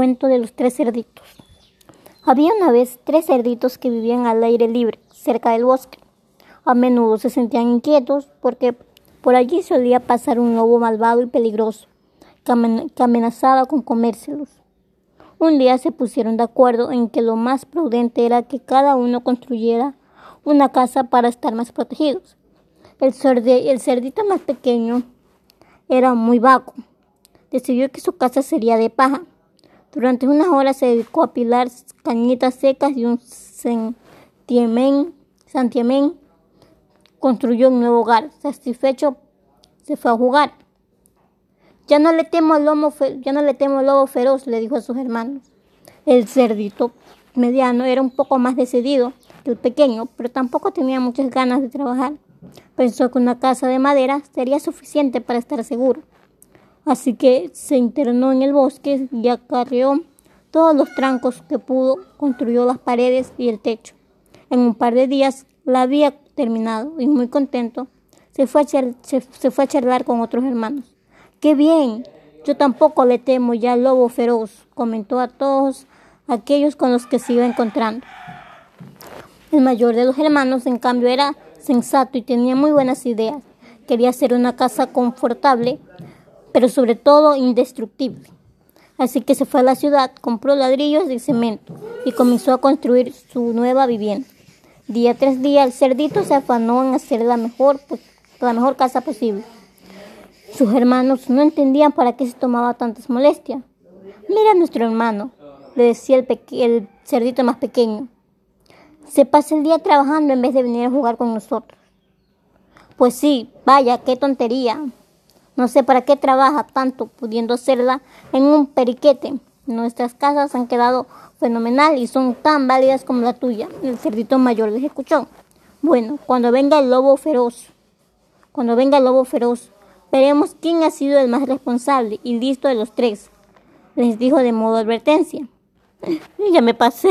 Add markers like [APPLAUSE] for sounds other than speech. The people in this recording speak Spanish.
cuento de los tres cerditos. Había una vez tres cerditos que vivían al aire libre, cerca del bosque. A menudo se sentían inquietos porque por allí solía pasar un lobo malvado y peligroso que amenazaba con comérselos. Un día se pusieron de acuerdo en que lo más prudente era que cada uno construyera una casa para estar más protegidos. El, el cerdito más pequeño era muy vago. Decidió que su casa sería de paja durante unas horas se dedicó a pilar cañitas secas y un santiamén construyó un nuevo hogar. Satisfecho, se fue a jugar. Ya no le temo al ya no le temo al lobo feroz, le dijo a sus hermanos. El cerdito mediano era un poco más decidido que el pequeño, pero tampoco tenía muchas ganas de trabajar. Pensó que una casa de madera sería suficiente para estar seguro. Así que se internó en el bosque y acarreó todos los trancos que pudo, construyó las paredes y el techo. En un par de días la había terminado y muy contento se fue a, charlar con otros hermanos. ¡Qué bien! Yo tampoco le temo ya al lobo feroz, comentó a todos aquellos con los que se iba encontrando. El mayor de los hermanos, en cambio, era sensato y tenía muy buenas ideas. Quería hacer una casa confortable pero sobre todo indestructible. Así que se fue a la ciudad, compró ladrillos de cemento y comenzó a construir su nueva vivienda. Día tras día el cerdito se afanó en hacer la mejor, la mejor casa posible. Sus hermanos no entendían para qué se tomaba tantas molestias. Mira a nuestro hermano, le decía el, el cerdito más pequeño. Se pasa el día trabajando en vez de venir a jugar con nosotros. Pues sí, vaya, qué tontería, no sé para qué trabaja tanto pudiendo hacerla en un periquete. Nuestras casas han quedado fenomenal y son tan válidas como la tuya. El cerdito mayor les escuchó. Bueno, cuando venga el lobo feroz, cuando venga el lobo feroz, veremos quién ha sido el más responsable y listo de los tres. Les dijo de modo advertencia. [LAUGHS] Ya me pasé.